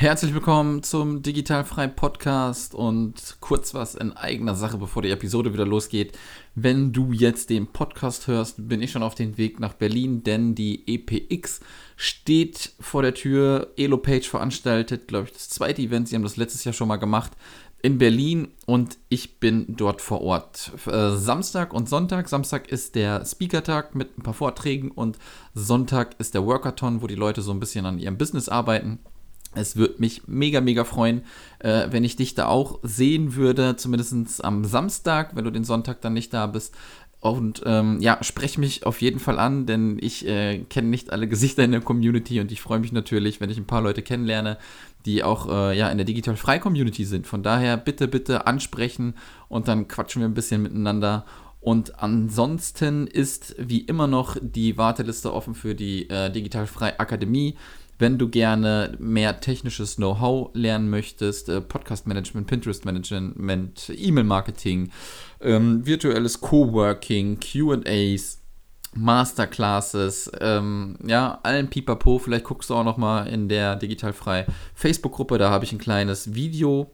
Herzlich willkommen zum Digitalfrei Podcast und kurz was in eigener Sache, bevor die Episode wieder losgeht. Wenn du jetzt den Podcast hörst, bin ich schon auf dem Weg nach Berlin, denn die EPX steht vor der Tür. Elopage veranstaltet, glaube ich, das zweite Event. Sie haben das letztes Jahr schon mal gemacht in Berlin und ich bin dort vor Ort. Äh, Samstag und Sonntag. Samstag ist der Speaker-Tag mit ein paar Vorträgen und Sonntag ist der Workathon, wo die Leute so ein bisschen an ihrem Business arbeiten. Es würde mich mega, mega freuen, äh, wenn ich dich da auch sehen würde, zumindest am Samstag, wenn du den Sonntag dann nicht da bist. Und ähm, ja, sprech mich auf jeden Fall an, denn ich äh, kenne nicht alle Gesichter in der Community und ich freue mich natürlich, wenn ich ein paar Leute kennenlerne, die auch äh, ja, in der Digital Frei Community sind. Von daher bitte, bitte ansprechen und dann quatschen wir ein bisschen miteinander. Und ansonsten ist wie immer noch die Warteliste offen für die äh, Digital Frei Akademie. Wenn du gerne mehr technisches Know-how lernen möchtest, äh, Podcast-Management, Pinterest-Management, E-Mail-Marketing, ähm, virtuelles Coworking, QAs, Masterclasses, ähm, ja, allen Pipapo. Vielleicht guckst du auch noch mal in der Digitalfrei Facebook-Gruppe, da habe ich ein kleines Video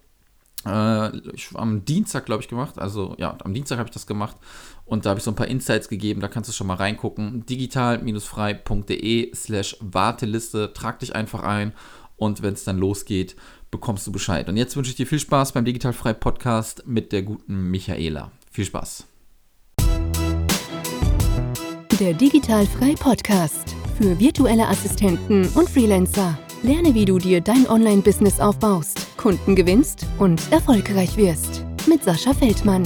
äh, ich, am Dienstag, glaube ich, gemacht. Also ja, am Dienstag habe ich das gemacht und da habe ich so ein paar Insights gegeben. Da kannst du schon mal reingucken. digital-frei.de slash Warteliste. Trag dich einfach ein und wenn es dann losgeht, bekommst du Bescheid. Und jetzt wünsche ich dir viel Spaß beim Digitalfrei Podcast mit der guten Michaela. Viel Spaß. Der Digitalfrei Podcast für virtuelle Assistenten und Freelancer. Lerne, wie du dir dein Online-Business aufbaust, Kunden gewinnst und erfolgreich wirst. Mit Sascha Feldmann.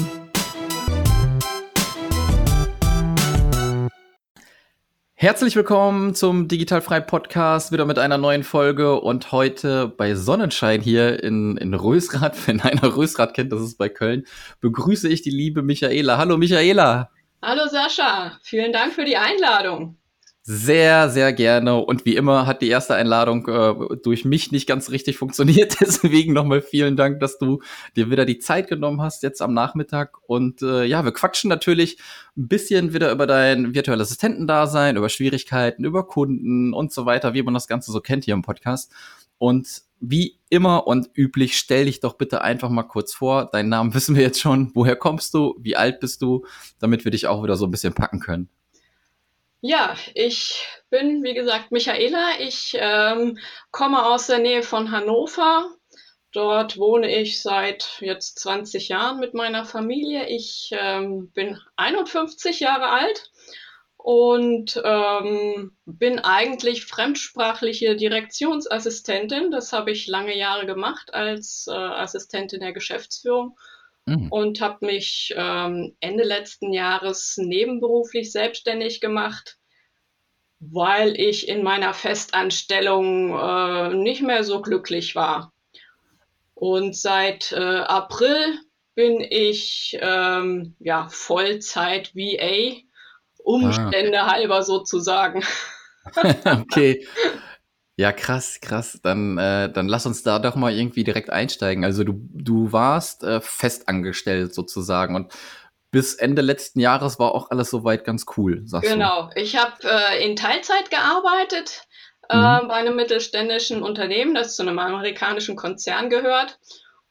Herzlich willkommen zum Digitalfrei Podcast, wieder mit einer neuen Folge und heute bei Sonnenschein hier in, in Rösrath, wenn einer Rösrath kennt, das ist bei Köln, begrüße ich die liebe Michaela. Hallo Michaela. Hallo Sascha, vielen Dank für die Einladung. Sehr, sehr gerne. Und wie immer hat die erste Einladung äh, durch mich nicht ganz richtig funktioniert. Deswegen nochmal vielen Dank, dass du dir wieder die Zeit genommen hast jetzt am Nachmittag. Und äh, ja, wir quatschen natürlich ein bisschen wieder über dein virtuelles Assistentendasein, über Schwierigkeiten, über Kunden und so weiter, wie man das Ganze so kennt hier im Podcast. Und wie immer und üblich, stell dich doch bitte einfach mal kurz vor. Deinen Namen wissen wir jetzt schon. Woher kommst du? Wie alt bist du? Damit wir dich auch wieder so ein bisschen packen können. Ja, ich bin, wie gesagt, Michaela. Ich ähm, komme aus der Nähe von Hannover. Dort wohne ich seit jetzt 20 Jahren mit meiner Familie. Ich ähm, bin 51 Jahre alt und ähm, bin eigentlich fremdsprachliche Direktionsassistentin. Das habe ich lange Jahre gemacht als äh, Assistentin der Geschäftsführung mhm. und habe mich ähm, Ende letzten Jahres nebenberuflich selbstständig gemacht, weil ich in meiner Festanstellung äh, nicht mehr so glücklich war. Und seit äh, April bin ich ähm, ja Vollzeit VA, Umstände ah. halber sozusagen. okay. Ja, krass, krass. Dann, äh, dann lass uns da doch mal irgendwie direkt einsteigen. Also du, du warst äh, festangestellt sozusagen und bis Ende letzten Jahres war auch alles soweit ganz cool, sagst genau. du. Genau. Ich habe äh, in Teilzeit gearbeitet äh, mhm. bei einem mittelständischen Unternehmen, das zu einem amerikanischen Konzern gehört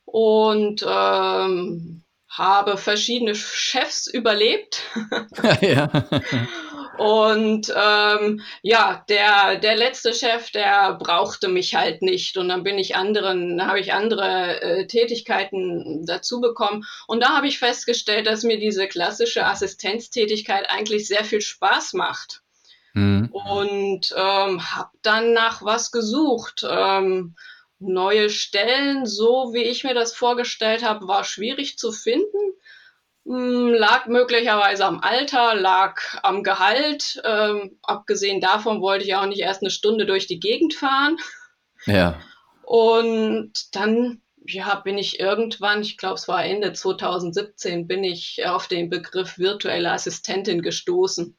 und ähm, habe verschiedene Chefs überlebt. ja. Und ähm, ja, der, der letzte Chef, der brauchte mich halt nicht. Und dann bin ich anderen, habe ich andere äh, Tätigkeiten dazu bekommen. Und da habe ich festgestellt, dass mir diese klassische Assistenztätigkeit eigentlich sehr viel Spaß macht. Mhm. Und ähm, habe dann nach was gesucht. Ähm, neue Stellen, so wie ich mir das vorgestellt habe, war schwierig zu finden. Hm, lag möglicherweise am Alter, lag am Gehalt. Ähm, abgesehen davon wollte ich auch nicht erst eine Stunde durch die Gegend fahren. Ja. Und dann ja, bin ich irgendwann, ich glaube, es war Ende 2017, bin ich auf den Begriff virtuelle Assistentin gestoßen.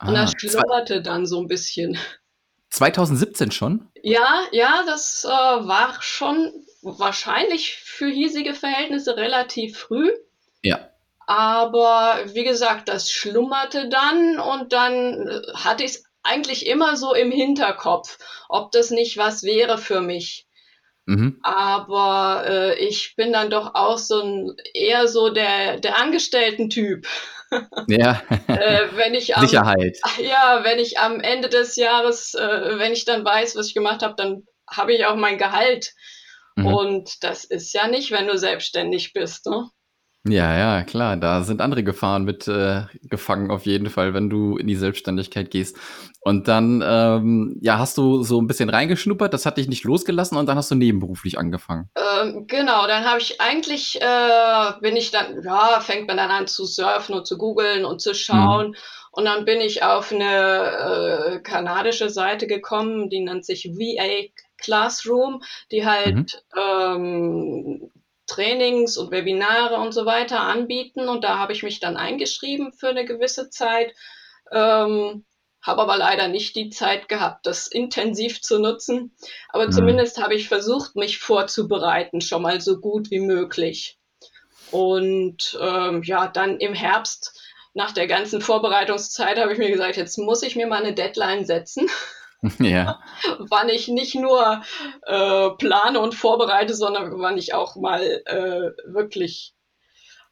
Und ah, das schlummerte dann so ein bisschen. 2017 schon? Ja, ja, das äh, war schon wahrscheinlich für hiesige Verhältnisse relativ früh. Ja. Aber wie gesagt, das schlummerte dann und dann äh, hatte ich es eigentlich immer so im Hinterkopf, ob das nicht was wäre für mich. Mhm. Aber äh, ich bin dann doch auch so ein eher so der, der Angestellten-Typ. Ja. äh, wenn ich am, Sicherheit. Ja, wenn ich am Ende des Jahres, äh, wenn ich dann weiß, was ich gemacht habe, dann habe ich auch mein Gehalt. Mhm. Und das ist ja nicht, wenn du selbstständig bist. Ne? Ja, ja, klar, da sind andere Gefahren mit äh, gefangen auf jeden Fall, wenn du in die Selbstständigkeit gehst. Und dann, ähm, ja, hast du so ein bisschen reingeschnuppert, das hat dich nicht losgelassen und dann hast du nebenberuflich angefangen. Ähm, genau, dann habe ich eigentlich, äh, bin ich dann, ja, fängt man dann an zu surfen und zu googeln und zu schauen. Mhm. Und dann bin ich auf eine äh, kanadische Seite gekommen, die nennt sich VA Classroom, die halt mhm. ähm, Trainings und Webinare und so weiter anbieten. Und da habe ich mich dann eingeschrieben für eine gewisse Zeit. Ähm, habe aber leider nicht die Zeit gehabt, das intensiv zu nutzen. Aber mhm. zumindest habe ich versucht, mich vorzubereiten, schon mal so gut wie möglich. Und ähm, ja, dann im Herbst, nach der ganzen Vorbereitungszeit, habe ich mir gesagt, jetzt muss ich mir mal eine Deadline setzen. Ja. wann ich nicht nur äh, plane und vorbereite, sondern wann ich auch mal äh, wirklich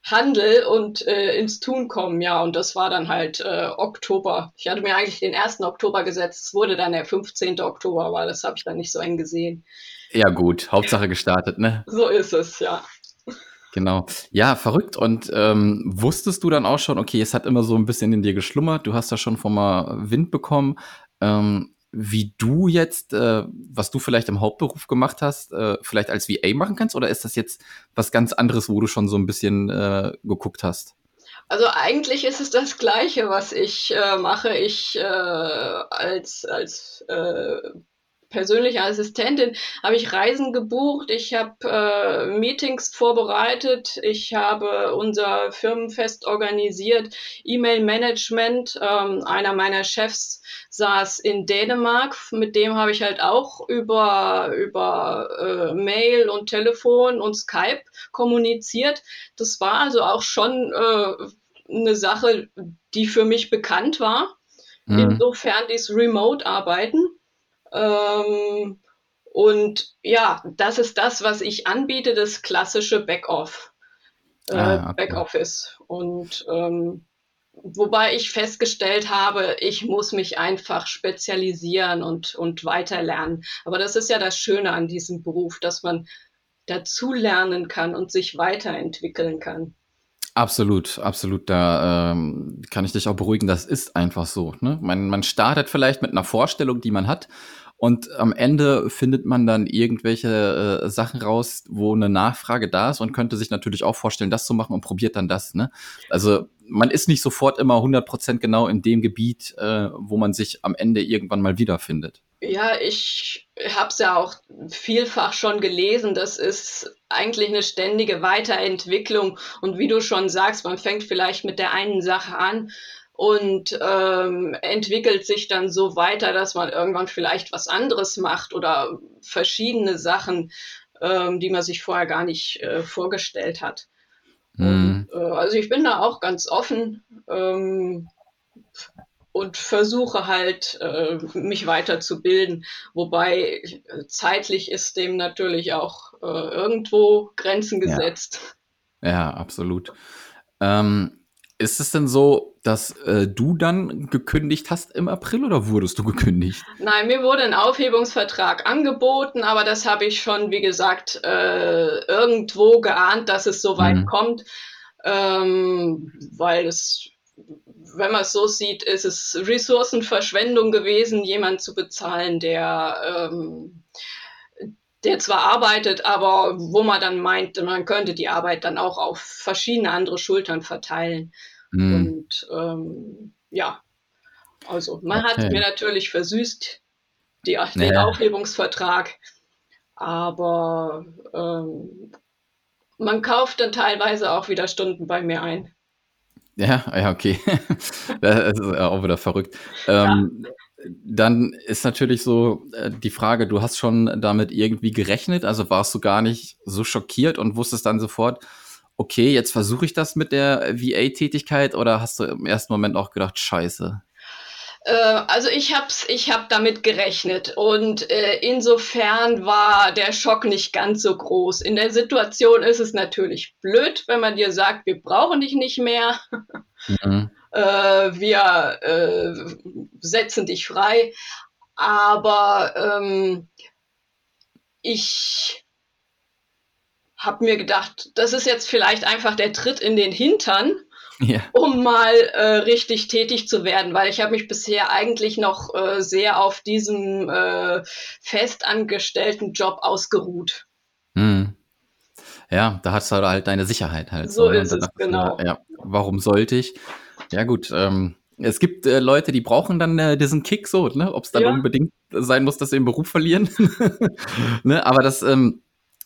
handel und äh, ins Tun komme. Ja, und das war dann halt äh, Oktober. Ich hatte mir eigentlich den 1. Oktober gesetzt. Es wurde dann der 15. Oktober, aber das habe ich dann nicht so eng gesehen. Ja, gut. Hauptsache gestartet, ne? So ist es, ja. Genau. Ja, verrückt. Und ähm, wusstest du dann auch schon, okay, es hat immer so ein bisschen in dir geschlummert, du hast da schon vom mal Wind bekommen. Ähm, wie du jetzt, äh, was du vielleicht im Hauptberuf gemacht hast, äh, vielleicht als VA machen kannst? Oder ist das jetzt was ganz anderes, wo du schon so ein bisschen äh, geguckt hast? Also eigentlich ist es das Gleiche, was ich äh, mache. Ich äh, als, als äh, persönliche Assistentin habe ich Reisen gebucht, ich habe äh, Meetings vorbereitet, ich habe unser Firmenfest organisiert, E-Mail-Management. Ähm, einer meiner Chefs saß in Dänemark, mit dem habe ich halt auch über, über äh, Mail und Telefon und Skype kommuniziert. Das war also auch schon äh, eine Sache, die für mich bekannt war. Mhm. Insofern dieses Remote-Arbeiten. Ähm, und ja, das ist das, was ich anbiete, das klassische Backoff, äh, ah, okay. Backoffice. Und ähm, wobei ich festgestellt habe, ich muss mich einfach spezialisieren und, und weiterlernen. Aber das ist ja das Schöne an diesem Beruf, dass man dazu lernen kann und sich weiterentwickeln kann. Absolut, absolut. Da ähm, kann ich dich auch beruhigen. Das ist einfach so. Ne? Man, man startet vielleicht mit einer Vorstellung, die man hat. Und am Ende findet man dann irgendwelche äh, Sachen raus, wo eine Nachfrage da ist und könnte sich natürlich auch vorstellen, das zu machen und probiert dann das. Ne? Also man ist nicht sofort immer 100% genau in dem Gebiet, äh, wo man sich am Ende irgendwann mal wiederfindet. Ja, ich habe es ja auch vielfach schon gelesen. Das ist eigentlich eine ständige Weiterentwicklung. Und wie du schon sagst, man fängt vielleicht mit der einen Sache an und ähm, entwickelt sich dann so weiter, dass man irgendwann vielleicht was anderes macht oder verschiedene Sachen, ähm, die man sich vorher gar nicht äh, vorgestellt hat. Mhm. Und, äh, also ich bin da auch ganz offen. Ähm, und versuche halt, äh, mich weiterzubilden. Wobei zeitlich ist dem natürlich auch äh, irgendwo Grenzen gesetzt. Ja, ja absolut. Ähm, ist es denn so, dass äh, du dann gekündigt hast im April oder wurdest du gekündigt? Nein, mir wurde ein Aufhebungsvertrag angeboten, aber das habe ich schon, wie gesagt, äh, irgendwo geahnt, dass es so weit mhm. kommt, ähm, weil es wenn man es so sieht, ist es Ressourcenverschwendung gewesen, jemanden zu bezahlen, der, ähm, der zwar arbeitet, aber wo man dann meint, man könnte die Arbeit dann auch auf verschiedene andere Schultern verteilen. Mhm. Und ähm, ja, also man okay. hat mir natürlich versüßt die, den ja. Aufhebungsvertrag, aber ähm, man kauft dann teilweise auch wieder Stunden bei mir ein. Ja, ja, okay. das ist auch wieder verrückt. Ähm, ja. Dann ist natürlich so äh, die Frage, du hast schon damit irgendwie gerechnet, also warst du gar nicht so schockiert und wusstest dann sofort, okay, jetzt versuche ich das mit der VA-Tätigkeit oder hast du im ersten Moment auch gedacht, scheiße? Äh, also ich habe ich hab damit gerechnet und äh, insofern war der Schock nicht ganz so groß. In der Situation ist es natürlich blöd, wenn man dir sagt, wir brauchen dich nicht mehr, mhm. äh, wir äh, setzen dich frei. Aber ähm, ich habe mir gedacht, das ist jetzt vielleicht einfach der Tritt in den Hintern ja. um mal äh, richtig tätig zu werden, weil ich habe mich bisher eigentlich noch äh, sehr auf diesem äh, festangestellten Job ausgeruht. Hm. Ja, da hast du halt deine Sicherheit halt. So, so ne? ist es, genau. ja, warum sollte ich? Ja gut, ähm, es gibt äh, Leute, die brauchen dann äh, diesen Kick so, ne? Ob es dann ja. unbedingt sein muss, dass sie den Beruf verlieren. ne? Aber das, ähm,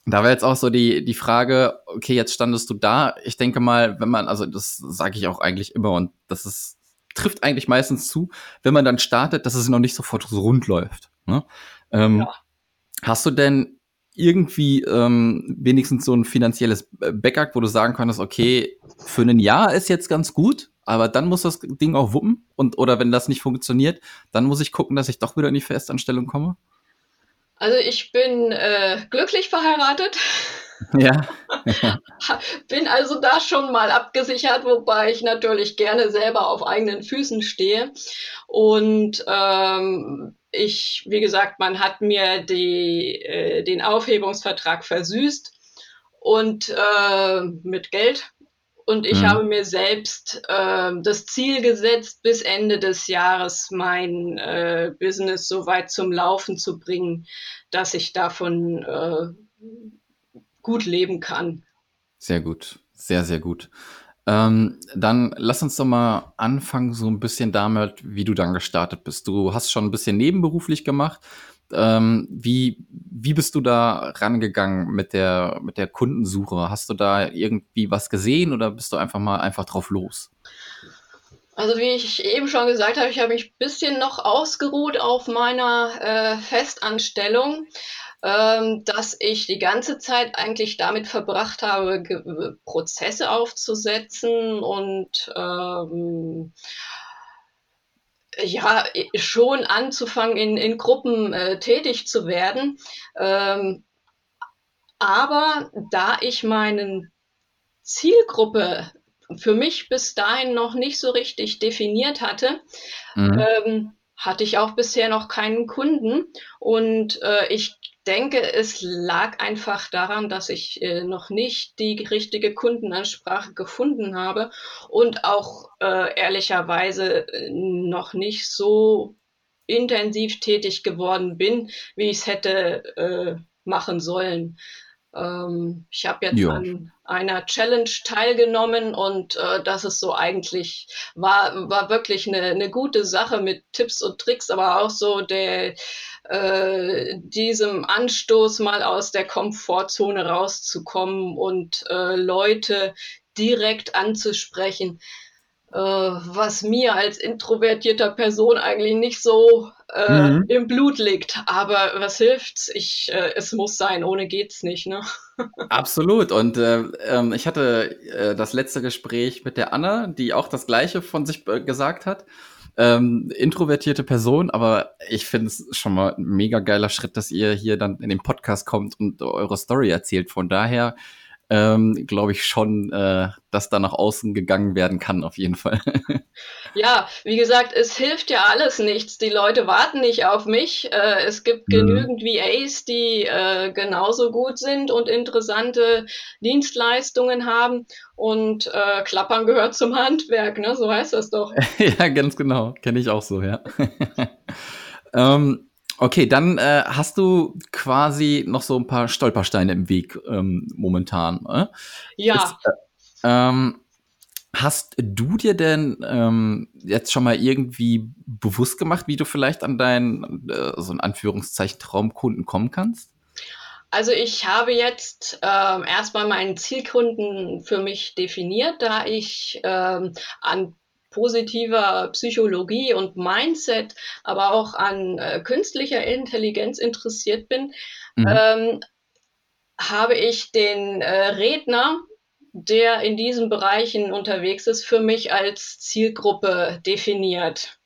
da wäre jetzt auch so die, die Frage, okay, jetzt standest du da. Ich denke mal, wenn man, also das sage ich auch eigentlich immer und das ist, trifft eigentlich meistens zu, wenn man dann startet, dass es noch nicht sofort so rund läuft. Ne? Ähm, ja. Hast du denn irgendwie ähm, wenigstens so ein finanzielles Backup, wo du sagen kannst, okay, für ein Jahr ist jetzt ganz gut, aber dann muss das Ding auch wuppen und oder wenn das nicht funktioniert, dann muss ich gucken, dass ich doch wieder in die Festanstellung komme? Also ich bin äh, glücklich verheiratet. Ja. bin also da schon mal abgesichert, wobei ich natürlich gerne selber auf eigenen Füßen stehe. Und ähm, ich, wie gesagt, man hat mir die, äh, den Aufhebungsvertrag versüßt und äh, mit Geld und ich mhm. habe mir selbst äh, das Ziel gesetzt, bis Ende des Jahres mein äh, Business so weit zum Laufen zu bringen, dass ich davon äh, gut leben kann. Sehr gut, sehr, sehr gut. Ähm, dann lass uns doch mal anfangen, so ein bisschen damit, wie du dann gestartet bist. Du hast schon ein bisschen nebenberuflich gemacht. Ähm, wie, wie bist du da rangegangen mit der, mit der Kundensuche? Hast du da irgendwie was gesehen oder bist du einfach mal einfach drauf los? Also wie ich eben schon gesagt habe, ich habe mich ein bisschen noch ausgeruht auf meiner äh, Festanstellung, ähm, dass ich die ganze Zeit eigentlich damit verbracht habe, Prozesse aufzusetzen und ähm, ja, schon anzufangen, in, in Gruppen äh, tätig zu werden. Ähm, aber da ich meinen Zielgruppe für mich bis dahin noch nicht so richtig definiert hatte, mhm. ähm, hatte ich auch bisher noch keinen Kunden. Und äh, ich denke, es lag einfach daran, dass ich äh, noch nicht die richtige Kundenansprache gefunden habe und auch äh, ehrlicherweise äh, noch nicht so intensiv tätig geworden bin, wie ich es hätte äh, machen sollen. Ähm, ich habe jetzt ja. an einer Challenge teilgenommen und äh, das ist so eigentlich, war, war wirklich eine, eine gute Sache mit Tipps und Tricks, aber auch so der, äh, diesem Anstoß mal aus der Komfortzone rauszukommen und äh, Leute direkt anzusprechen äh, was mir als introvertierter Person eigentlich nicht so äh, mhm. im Blut liegt. Aber was hilft's? Ich, äh, es muss sein, ohne geht's nicht, ne? Absolut. Und äh, ähm, ich hatte das letzte Gespräch mit der Anna, die auch das Gleiche von sich gesagt hat. Ähm, introvertierte Person, aber ich finde es schon mal ein mega geiler Schritt, dass ihr hier dann in den Podcast kommt und eure Story erzählt. Von daher ähm, glaube ich schon, äh, dass da nach außen gegangen werden kann, auf jeden Fall. ja, wie gesagt, es hilft ja alles nichts. Die Leute warten nicht auf mich. Äh, es gibt mhm. genügend VAs, die äh, genauso gut sind und interessante Dienstleistungen haben. Und äh, Klappern gehört zum Handwerk, ne? So heißt das doch. ja, ganz genau. Kenne ich auch so, ja. ähm, Okay, dann äh, hast du quasi noch so ein paar Stolpersteine im Weg ähm, momentan. Äh? Ja. Ist, äh, ähm, hast du dir denn ähm, jetzt schon mal irgendwie bewusst gemacht, wie du vielleicht an deinen, äh, so in Anführungszeichen, Traumkunden kommen kannst? Also ich habe jetzt ähm, erstmal meinen Zielkunden für mich definiert, da ich ähm, an positiver Psychologie und Mindset, aber auch an äh, künstlicher Intelligenz interessiert bin, mhm. ähm, habe ich den äh, Redner, der in diesen Bereichen unterwegs ist, für mich als Zielgruppe definiert.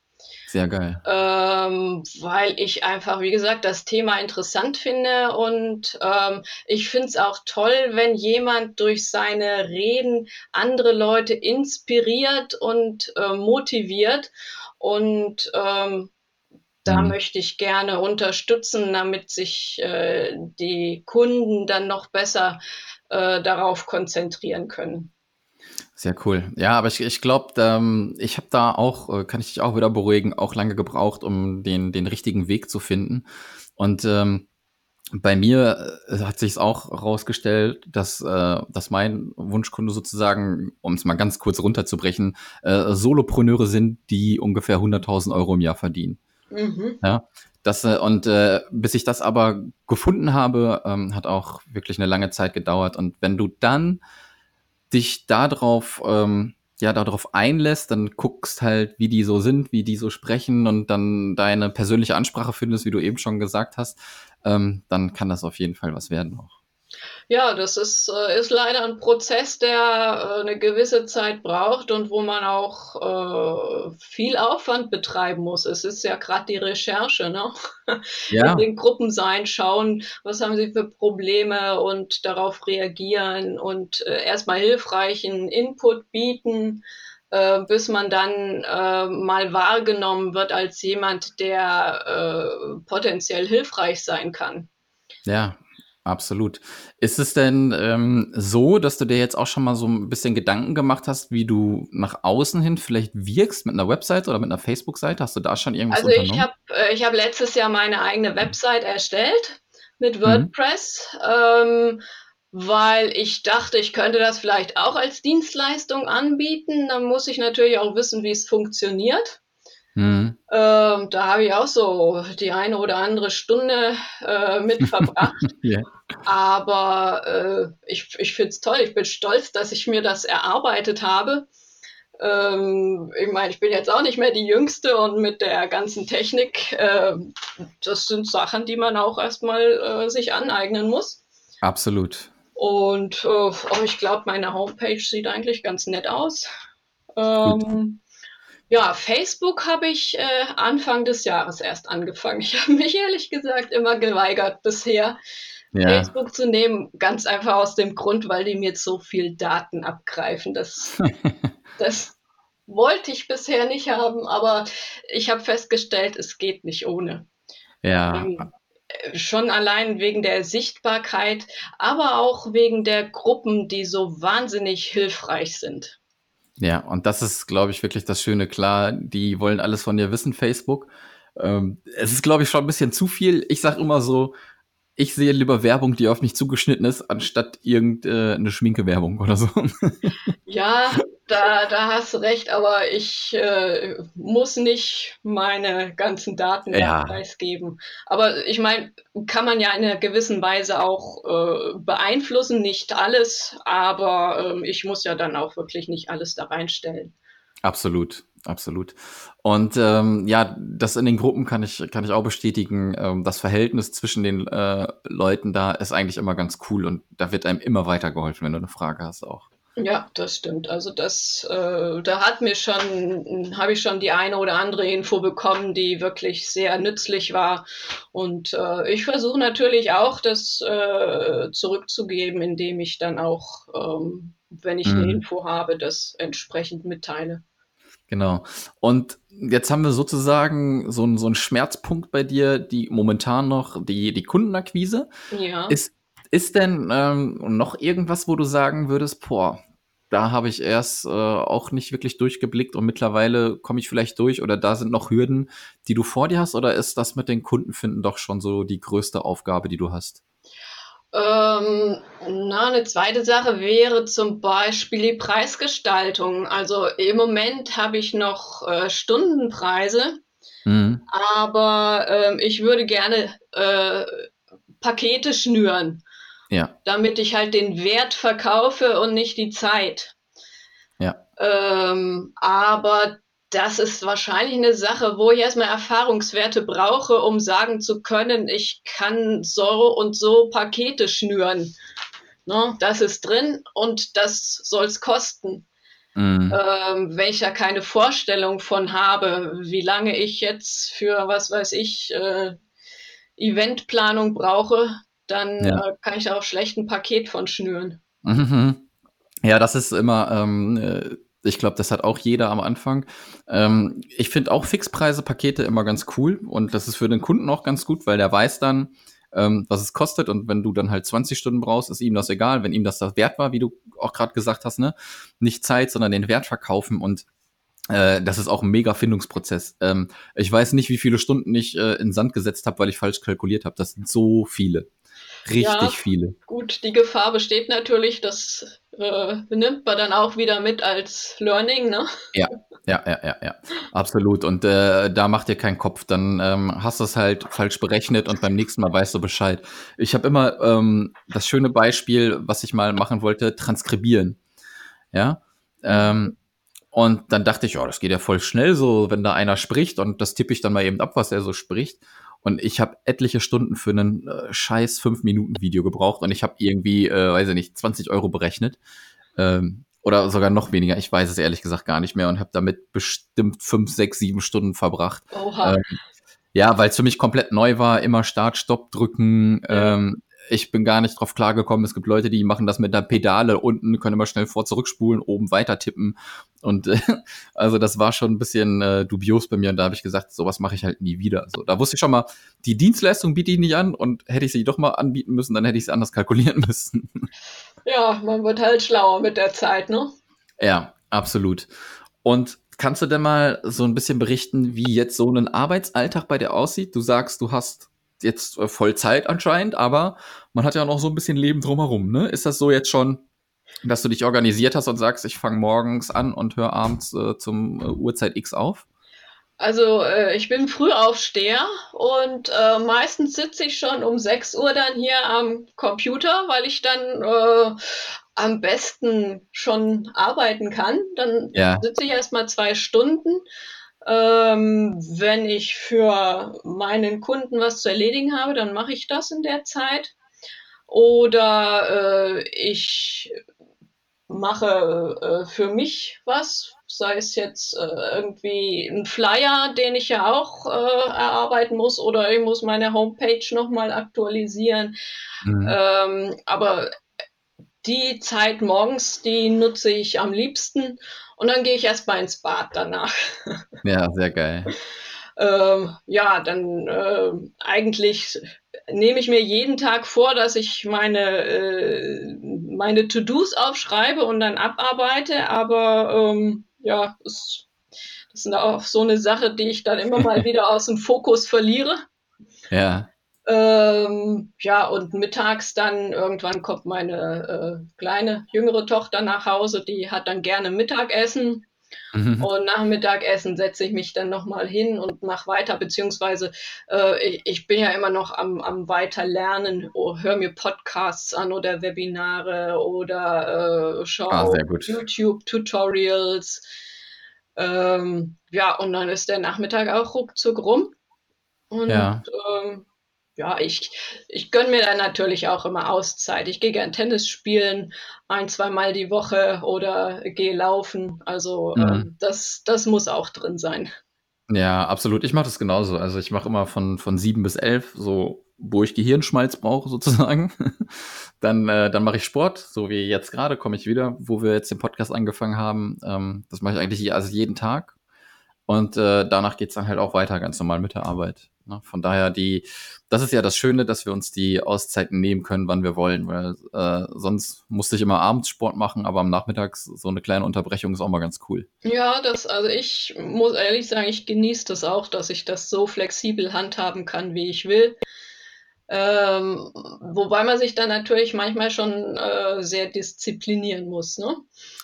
Sehr geil. Ähm, weil ich einfach, wie gesagt, das Thema interessant finde und ähm, ich finde es auch toll, wenn jemand durch seine Reden andere Leute inspiriert und äh, motiviert und ähm, da mhm. möchte ich gerne unterstützen, damit sich äh, die Kunden dann noch besser äh, darauf konzentrieren können. Sehr cool. Ja, aber ich, ich glaube, ähm, ich habe da auch, äh, kann ich dich auch wieder beruhigen, auch lange gebraucht, um den, den richtigen Weg zu finden. Und ähm, bei mir äh, hat sich auch herausgestellt, dass, äh, dass mein Wunschkunde sozusagen, um es mal ganz kurz runterzubrechen, äh, Solopreneure sind, die ungefähr 100.000 Euro im Jahr verdienen. Mhm. Ja, das, äh, und äh, bis ich das aber gefunden habe, ähm, hat auch wirklich eine lange Zeit gedauert. Und wenn du dann dich darauf, ähm, ja, darauf einlässt, dann guckst halt, wie die so sind, wie die so sprechen und dann deine persönliche Ansprache findest, wie du eben schon gesagt hast, ähm, dann kann das auf jeden Fall was werden auch. Ja, das ist, äh, ist leider ein Prozess, der äh, eine gewisse Zeit braucht und wo man auch äh, viel Aufwand betreiben muss. Es ist ja gerade die Recherche, ne? Ja. In den Gruppen sein, schauen, was haben sie für Probleme und darauf reagieren und äh, erstmal hilfreichen Input bieten, bis man dann äh, mal wahrgenommen wird als jemand, der äh, potenziell hilfreich sein kann. Ja, Absolut. Ist es denn ähm, so, dass du dir jetzt auch schon mal so ein bisschen Gedanken gemacht hast, wie du nach außen hin vielleicht wirkst mit einer Website oder mit einer Facebook-Seite? Hast du da schon irgendwas Also ich habe äh, ich hab letztes Jahr meine eigene Website erstellt mit mhm. WordPress, mhm. ähm, weil ich dachte, ich könnte das vielleicht auch als Dienstleistung anbieten. Dann muss ich natürlich auch wissen, wie es funktioniert. Mhm. Ähm, da habe ich auch so die eine oder andere Stunde äh, mit verbracht. yeah. Aber äh, ich, ich finde es toll. Ich bin stolz, dass ich mir das erarbeitet habe. Ähm, ich meine, ich bin jetzt auch nicht mehr die Jüngste und mit der ganzen Technik, äh, das sind Sachen, die man auch erstmal äh, sich aneignen muss. Absolut. Und äh, oh, ich glaube, meine Homepage sieht eigentlich ganz nett aus. Ähm, ja, Facebook habe ich äh, Anfang des Jahres erst angefangen. Ich habe mich ehrlich gesagt immer geweigert bisher, ja. Facebook zu nehmen, ganz einfach aus dem Grund, weil die mir jetzt so viel Daten abgreifen. Das, das wollte ich bisher nicht haben, aber ich habe festgestellt, es geht nicht ohne. Ja. Ähm, schon allein wegen der Sichtbarkeit, aber auch wegen der Gruppen, die so wahnsinnig hilfreich sind. Ja, und das ist, glaube ich, wirklich das Schöne. Klar, die wollen alles von dir wissen, Facebook. Ähm, es ist, glaube ich, schon ein bisschen zu viel. Ich sage immer so, ich sehe lieber Werbung, die auf mich zugeschnitten ist, anstatt irgendeine Schminke-Werbung oder so. Ja, da, da hast du recht, aber ich äh, muss nicht meine ganzen Daten ja. preisgeben. Aber ich meine, kann man ja in einer gewissen Weise auch äh, beeinflussen, nicht alles, aber äh, ich muss ja dann auch wirklich nicht alles da reinstellen. Absolut absolut. Und ähm, ja, das in den Gruppen kann ich, kann ich auch bestätigen. Ähm, das Verhältnis zwischen den äh, Leuten da ist eigentlich immer ganz cool und da wird einem immer weitergeholfen, wenn du eine Frage hast auch. Ja, das stimmt. Also das, äh, da hat mir schon, habe ich schon die eine oder andere Info bekommen, die wirklich sehr nützlich war. Und äh, ich versuche natürlich auch, das äh, zurückzugeben, indem ich dann auch, ähm, wenn ich mhm. eine Info habe, das entsprechend mitteile. Genau. Und jetzt haben wir sozusagen so, einen, so einen Schmerzpunkt bei dir, die momentan noch die, die Kundenakquise. Ja. Ist, ist denn ähm, noch irgendwas, wo du sagen würdest, boah, da habe ich erst äh, auch nicht wirklich durchgeblickt und mittlerweile komme ich vielleicht durch oder da sind noch Hürden, die du vor dir hast oder ist das mit den Kundenfinden doch schon so die größte Aufgabe, die du hast? Ähm, na, eine zweite Sache wäre zum Beispiel die Preisgestaltung. Also im Moment habe ich noch äh, Stundenpreise, mhm. aber ähm, ich würde gerne äh, Pakete schnüren, ja. damit ich halt den Wert verkaufe und nicht die Zeit. Ja. Ähm, aber das ist wahrscheinlich eine Sache, wo ich erstmal Erfahrungswerte brauche, um sagen zu können, ich kann so und so Pakete schnüren. Ne, das ist drin und das soll es kosten. mhm. ähm, wenn ich ja keine Vorstellung von habe, wie lange ich jetzt für, was weiß ich, äh, Eventplanung brauche, dann ja. äh, kann ich auch schlecht ein Paket von schnüren. Mhm. Ja, das ist immer, ähm, äh, ich glaube, das hat auch jeder am Anfang. Ähm, ich finde auch Fixpreise-Pakete immer ganz cool und das ist für den Kunden auch ganz gut, weil der weiß dann, ähm, was es kostet und wenn du dann halt 20 Stunden brauchst, ist ihm das egal, wenn ihm das das wert war, wie du auch gerade gesagt hast, ne? Nicht Zeit, sondern den Wert verkaufen und äh, das ist auch ein mega Findungsprozess. Ähm, ich weiß nicht, wie viele Stunden ich äh, in Sand gesetzt habe, weil ich falsch kalkuliert habe. Das sind so viele. Richtig ja, viele. Gut, die Gefahr besteht natürlich, das äh, nimmt man dann auch wieder mit als Learning, ne? Ja, ja, ja, ja, ja. Absolut. Und äh, da macht dir keinen Kopf. Dann ähm, hast du es halt falsch berechnet und beim nächsten Mal weißt du Bescheid. Ich habe immer ähm, das schöne Beispiel, was ich mal machen wollte, transkribieren. Ja. Ähm, und dann dachte ich, oh, das geht ja voll schnell so, wenn da einer spricht und das tippe ich dann mal eben ab, was er so spricht. Und ich habe etliche Stunden für einen äh, scheiß 5-Minuten-Video gebraucht und ich habe irgendwie, äh, weiß ich nicht, 20 Euro berechnet. Ähm, oder sogar noch weniger, ich weiß es ehrlich gesagt gar nicht mehr und habe damit bestimmt 5, 6, 7 Stunden verbracht. Oha. Ähm, ja, weil es für mich komplett neu war, immer Start, Stopp drücken, ähm, ich bin gar nicht drauf klargekommen. Es gibt Leute, die machen das mit der Pedale unten, können immer schnell vor zurückspulen, oben weiter tippen. Und äh, also das war schon ein bisschen äh, dubios bei mir. Und da habe ich gesagt, sowas mache ich halt nie wieder. So, da wusste ich schon mal, die Dienstleistung biete ich nicht an und hätte ich sie doch mal anbieten müssen, dann hätte ich sie anders kalkulieren müssen. Ja, man wird halt schlauer mit der Zeit, ne? Ja, absolut. Und kannst du denn mal so ein bisschen berichten, wie jetzt so ein Arbeitsalltag bei dir aussieht? Du sagst, du hast jetzt äh, Vollzeit anscheinend, aber man hat ja noch so ein bisschen Leben drumherum. Ne? Ist das so jetzt schon, dass du dich organisiert hast und sagst, ich fange morgens an und höre abends äh, zum äh, Uhrzeit X auf? Also äh, ich bin Frühaufsteher und äh, meistens sitze ich schon um 6 Uhr dann hier am Computer, weil ich dann äh, am besten schon arbeiten kann. Dann ja. sitze ich erst mal zwei Stunden ähm, wenn ich für meinen Kunden was zu erledigen habe, dann mache ich das in der Zeit. Oder äh, ich mache äh, für mich was, sei es jetzt äh, irgendwie ein Flyer, den ich ja auch äh, erarbeiten muss, oder ich muss meine Homepage nochmal aktualisieren. Mhm. Ähm, aber die Zeit morgens, die nutze ich am liebsten und dann gehe ich erstmal ins Bad danach. Ja, sehr geil. ähm, ja, dann äh, eigentlich nehme ich mir jeden Tag vor, dass ich meine, äh, meine To-Dos aufschreibe und dann abarbeite, aber ähm, ja, das, das ist auch so eine Sache, die ich dann immer mal wieder aus dem Fokus verliere. Ja. Ähm, ja, und mittags dann irgendwann kommt meine äh, kleine, jüngere Tochter nach Hause, die hat dann gerne Mittagessen. Mhm. Und nach Mittagessen setze ich mich dann nochmal hin und mache weiter, beziehungsweise äh, ich, ich, bin ja immer noch am, am Weiterlernen, oh, höre mir Podcasts an oder Webinare oder äh, schaue ah, YouTube-Tutorials. Ähm, ja, und dann ist der Nachmittag auch ruckzuck rum. Und ja. ähm, ja, ich, ich gönne mir dann natürlich auch immer Auszeit. Ich gehe gern Tennis spielen, ein, zweimal die Woche oder gehe laufen. Also mhm. ähm, das, das muss auch drin sein. Ja, absolut. Ich mache das genauso. Also ich mache immer von, von sieben bis elf, so wo ich Gehirnschmalz brauche sozusagen. dann äh, dann mache ich Sport, so wie jetzt gerade komme ich wieder, wo wir jetzt den Podcast angefangen haben. Ähm, das mache ich eigentlich also jeden Tag. Und äh, danach geht's dann halt auch weiter ganz normal mit der Arbeit. Ne? Von daher die, das ist ja das Schöne, dass wir uns die Auszeiten nehmen können, wann wir wollen, weil äh, sonst musste ich immer abends Sport machen, aber am Nachmittag so eine kleine Unterbrechung ist auch mal ganz cool. Ja, das, also ich muss ehrlich sagen, ich genieße das auch, dass ich das so flexibel handhaben kann, wie ich will. Ähm, wobei man sich dann natürlich manchmal schon äh, sehr disziplinieren muss, ne?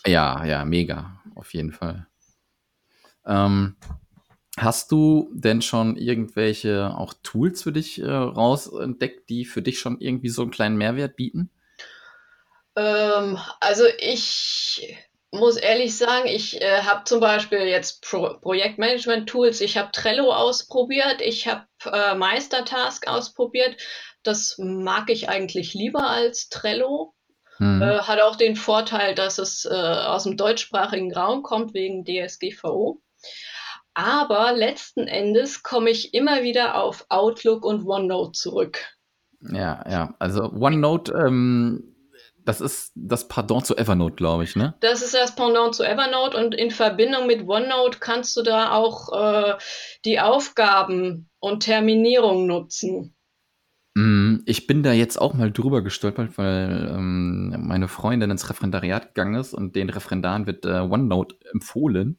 Ja, ja, mega, auf jeden Fall. Ähm, Hast du denn schon irgendwelche auch Tools für dich äh, rausentdeckt, die für dich schon irgendwie so einen kleinen Mehrwert bieten? Ähm, also ich muss ehrlich sagen, ich äh, habe zum Beispiel jetzt Pro Projektmanagement-Tools, ich habe Trello ausprobiert, ich habe äh, Meistertask ausprobiert. Das mag ich eigentlich lieber als Trello. Mhm. Äh, hat auch den Vorteil, dass es äh, aus dem deutschsprachigen Raum kommt wegen DSGVO. Aber letzten Endes komme ich immer wieder auf Outlook und OneNote zurück. Ja, ja. Also OneNote, ähm, das ist das Pardon zu Evernote, glaube ich, ne? Das ist das Pendant zu Evernote und in Verbindung mit OneNote kannst du da auch äh, die Aufgaben und Terminierung nutzen. Mm, ich bin da jetzt auch mal drüber gestolpert, weil ähm, meine Freundin ins Referendariat gegangen ist und den Referendaren wird äh, OneNote empfohlen.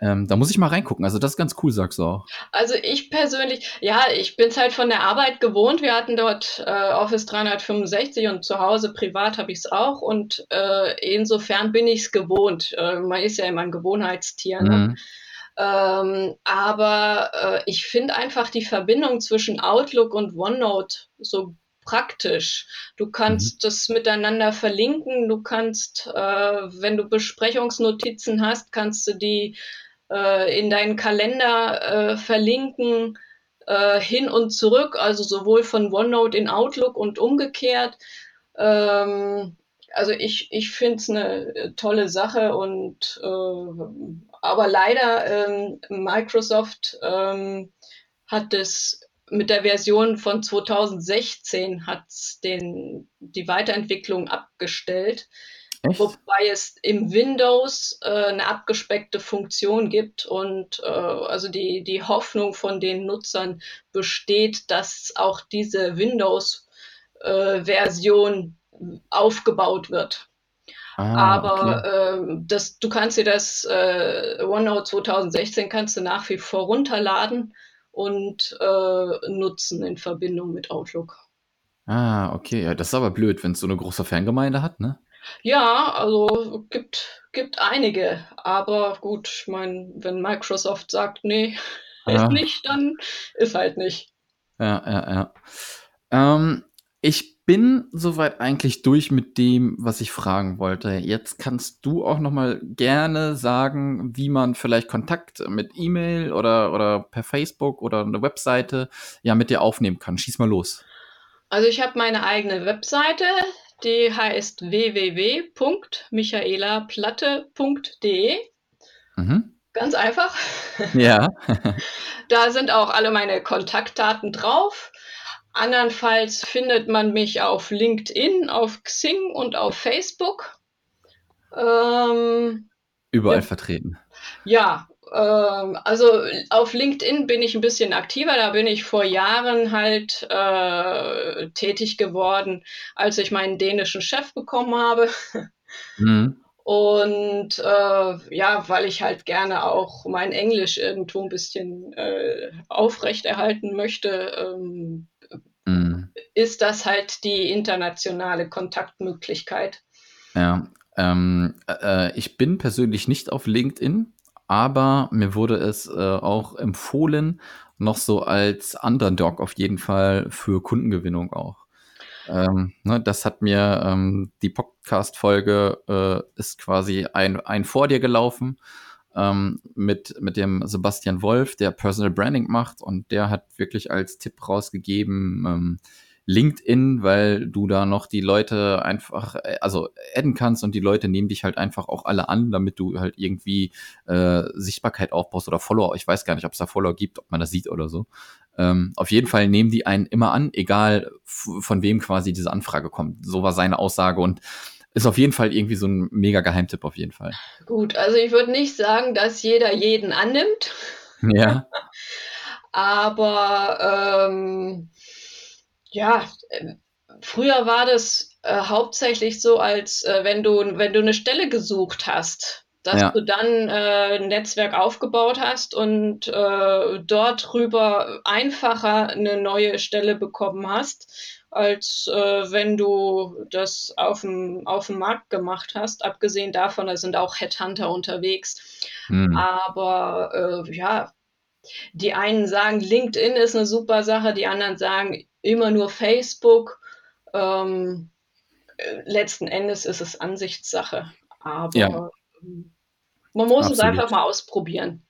Ähm, da muss ich mal reingucken. Also das ist ganz cool, sagst du auch. Also ich persönlich, ja, ich bin es halt von der Arbeit gewohnt. Wir hatten dort äh, Office 365 und zu Hause privat habe ich es auch. Und äh, insofern bin ich es gewohnt. Äh, man ist ja immer ein Gewohnheitstier. Ne? Mhm. Ähm, aber äh, ich finde einfach die Verbindung zwischen Outlook und OneNote so praktisch. Du kannst mhm. das miteinander verlinken. Du kannst, äh, wenn du Besprechungsnotizen hast, kannst du die äh, in deinen Kalender äh, verlinken, äh, hin und zurück, also sowohl von OneNote in Outlook und umgekehrt. Ähm, also ich, ich finde es eine äh, tolle Sache und äh, aber leider ähm, Microsoft ähm, hat es mit der Version von 2016 hat den die Weiterentwicklung abgestellt. Echt? Wobei es im Windows äh, eine abgespeckte Funktion gibt und äh, also die, die Hoffnung von den Nutzern besteht, dass auch diese Windows-Version äh, aufgebaut wird. Ah, Aber okay. äh, das, du kannst dir das äh, OneNote 2016 kannst du nach wie vor runterladen und äh, nutzen in Verbindung mit Outlook. Ah, okay. Ja, das ist aber blöd, wenn es so eine große Fangemeinde hat, ne? Ja, also gibt, gibt einige. Aber gut, ich meine, wenn Microsoft sagt, nee, ja. ist nicht, dann ist halt nicht. Ja, ja, ja. Ähm, ich bin soweit eigentlich durch mit dem, was ich fragen wollte. Jetzt kannst du auch noch mal gerne sagen, wie man vielleicht Kontakt mit E-Mail oder, oder per Facebook oder eine Webseite ja mit dir aufnehmen kann. Schieß mal los. Also ich habe meine eigene Webseite, die heißt www.michaelaplatte.de. Mhm. Ganz einfach. Ja. da sind auch alle meine Kontaktdaten drauf. Andernfalls findet man mich auf LinkedIn, auf Xing und auf Facebook. Ähm, Überall ja, vertreten. Ja, also auf LinkedIn bin ich ein bisschen aktiver. Da bin ich vor Jahren halt äh, tätig geworden, als ich meinen dänischen Chef bekommen habe. Mhm. Und äh, ja, weil ich halt gerne auch mein Englisch irgendwo ein bisschen äh, aufrechterhalten möchte, ähm, mhm. ist das halt die internationale Kontaktmöglichkeit. Ja, ähm, äh, ich bin persönlich nicht auf LinkedIn aber mir wurde es äh, auch empfohlen, noch so als Underdog auf jeden Fall für Kundengewinnung auch. Ähm, ne, das hat mir ähm, die Podcast-Folge äh, ist quasi ein, ein vor dir gelaufen ähm, mit, mit dem Sebastian Wolf, der Personal Branding macht und der hat wirklich als Tipp rausgegeben, ähm, LinkedIn, weil du da noch die Leute einfach, äh, also adden kannst und die Leute nehmen dich halt einfach auch alle an, damit du halt irgendwie äh, Sichtbarkeit aufbaust oder Follower. Ich weiß gar nicht, ob es da Follower gibt, ob man das sieht oder so. Ähm, auf jeden Fall nehmen die einen immer an, egal von wem quasi diese Anfrage kommt. So war seine Aussage und ist auf jeden Fall irgendwie so ein mega Geheimtipp auf jeden Fall. Gut, also ich würde nicht sagen, dass jeder jeden annimmt. Ja. Aber ähm, ja, äh, früher war das äh, hauptsächlich so, als äh, wenn du, wenn du eine Stelle gesucht hast, dass ja. du dann äh, ein Netzwerk aufgebaut hast und äh, dort drüber einfacher eine neue Stelle bekommen hast, als äh, wenn du das auf dem, auf dem Markt gemacht hast. Abgesehen davon, da sind auch Headhunter unterwegs. Hm. Aber äh, ja, die einen sagen, LinkedIn ist eine super Sache, die anderen sagen, immer nur Facebook. Ähm, letzten Endes ist es Ansichtssache. Aber ja. Man muss Absolut. es einfach mal ausprobieren.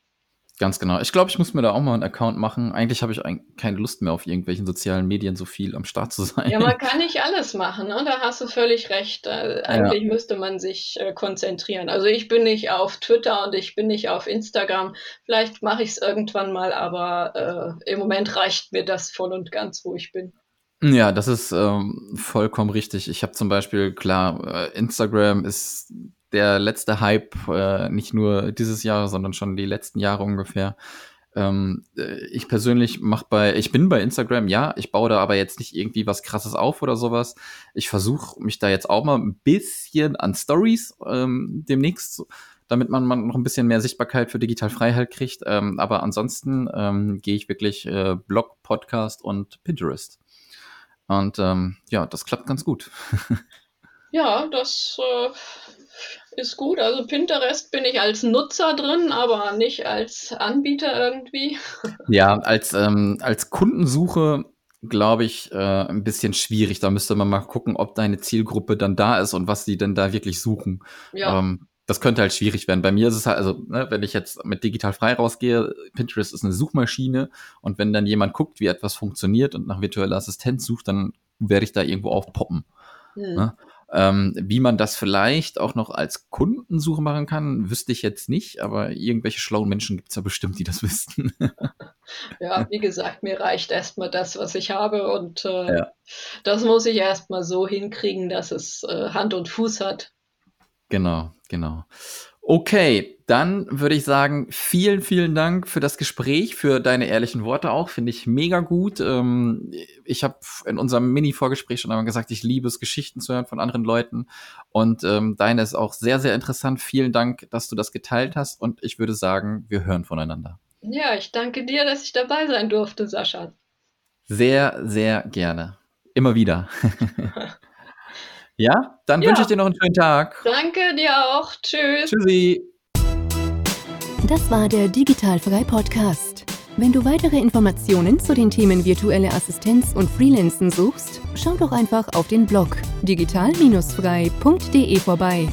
Ganz genau. Ich glaube, ich muss mir da auch mal einen Account machen. Eigentlich habe ich keine Lust mehr auf irgendwelchen sozialen Medien so viel am Start zu sein. Ja, man kann nicht alles machen, ne? da hast du völlig recht. Äh, eigentlich ja. müsste man sich äh, konzentrieren. Also ich bin nicht auf Twitter und ich bin nicht auf Instagram. Vielleicht mache ich es irgendwann mal, aber äh, im Moment reicht mir das voll und ganz, wo ich bin. Ja, das ist ähm, vollkommen richtig. Ich habe zum Beispiel, klar, äh, Instagram ist der letzte Hype, äh, nicht nur dieses Jahr, sondern schon die letzten Jahre ungefähr. Ähm, äh, ich persönlich mach bei, ich bin bei Instagram, ja, ich baue da aber jetzt nicht irgendwie was krasses auf oder sowas. Ich versuche mich da jetzt auch mal ein bisschen an Stories ähm, demnächst, damit man, man noch ein bisschen mehr Sichtbarkeit für Digital Freiheit kriegt. Ähm, aber ansonsten ähm, gehe ich wirklich äh, Blog, Podcast und Pinterest. Und ähm, ja, das klappt ganz gut. ja, das äh, ist gut. Also Pinterest bin ich als Nutzer drin, aber nicht als Anbieter irgendwie. Ja, als, ähm, als Kundensuche glaube ich, äh, ein bisschen schwierig. Da müsste man mal gucken, ob deine Zielgruppe dann da ist und was sie denn da wirklich suchen. Ja. Ähm, das könnte halt schwierig werden. Bei mir ist es halt, also, ne, wenn ich jetzt mit digital frei rausgehe, Pinterest ist eine Suchmaschine und wenn dann jemand guckt, wie etwas funktioniert und nach virtueller Assistenz sucht, dann werde ich da irgendwo aufpoppen. Hm. Ne? Ähm, wie man das vielleicht auch noch als Kundensuche machen kann, wüsste ich jetzt nicht, aber irgendwelche schlauen Menschen gibt es ja bestimmt, die das wüssten. ja, wie gesagt, mir reicht erstmal das, was ich habe und äh, ja. das muss ich erstmal so hinkriegen, dass es äh, Hand und Fuß hat. Genau, genau. Okay, dann würde ich sagen, vielen, vielen Dank für das Gespräch, für deine ehrlichen Worte auch. Finde ich mega gut. Ähm, ich habe in unserem Mini-Vorgespräch schon einmal gesagt, ich liebe es, Geschichten zu hören von anderen Leuten. Und ähm, deine ist auch sehr, sehr interessant. Vielen Dank, dass du das geteilt hast. Und ich würde sagen, wir hören voneinander. Ja, ich danke dir, dass ich dabei sein durfte, Sascha. Sehr, sehr gerne. Immer wieder. ja, dann ja. wünsche ich dir noch einen schönen Tag. Danke dir auch. Tschüss. Tschüssi. Das war der Digitalfrei Podcast. Wenn du weitere Informationen zu den Themen virtuelle Assistenz und Freelancen suchst, schau doch einfach auf den Blog digital-frei.de vorbei.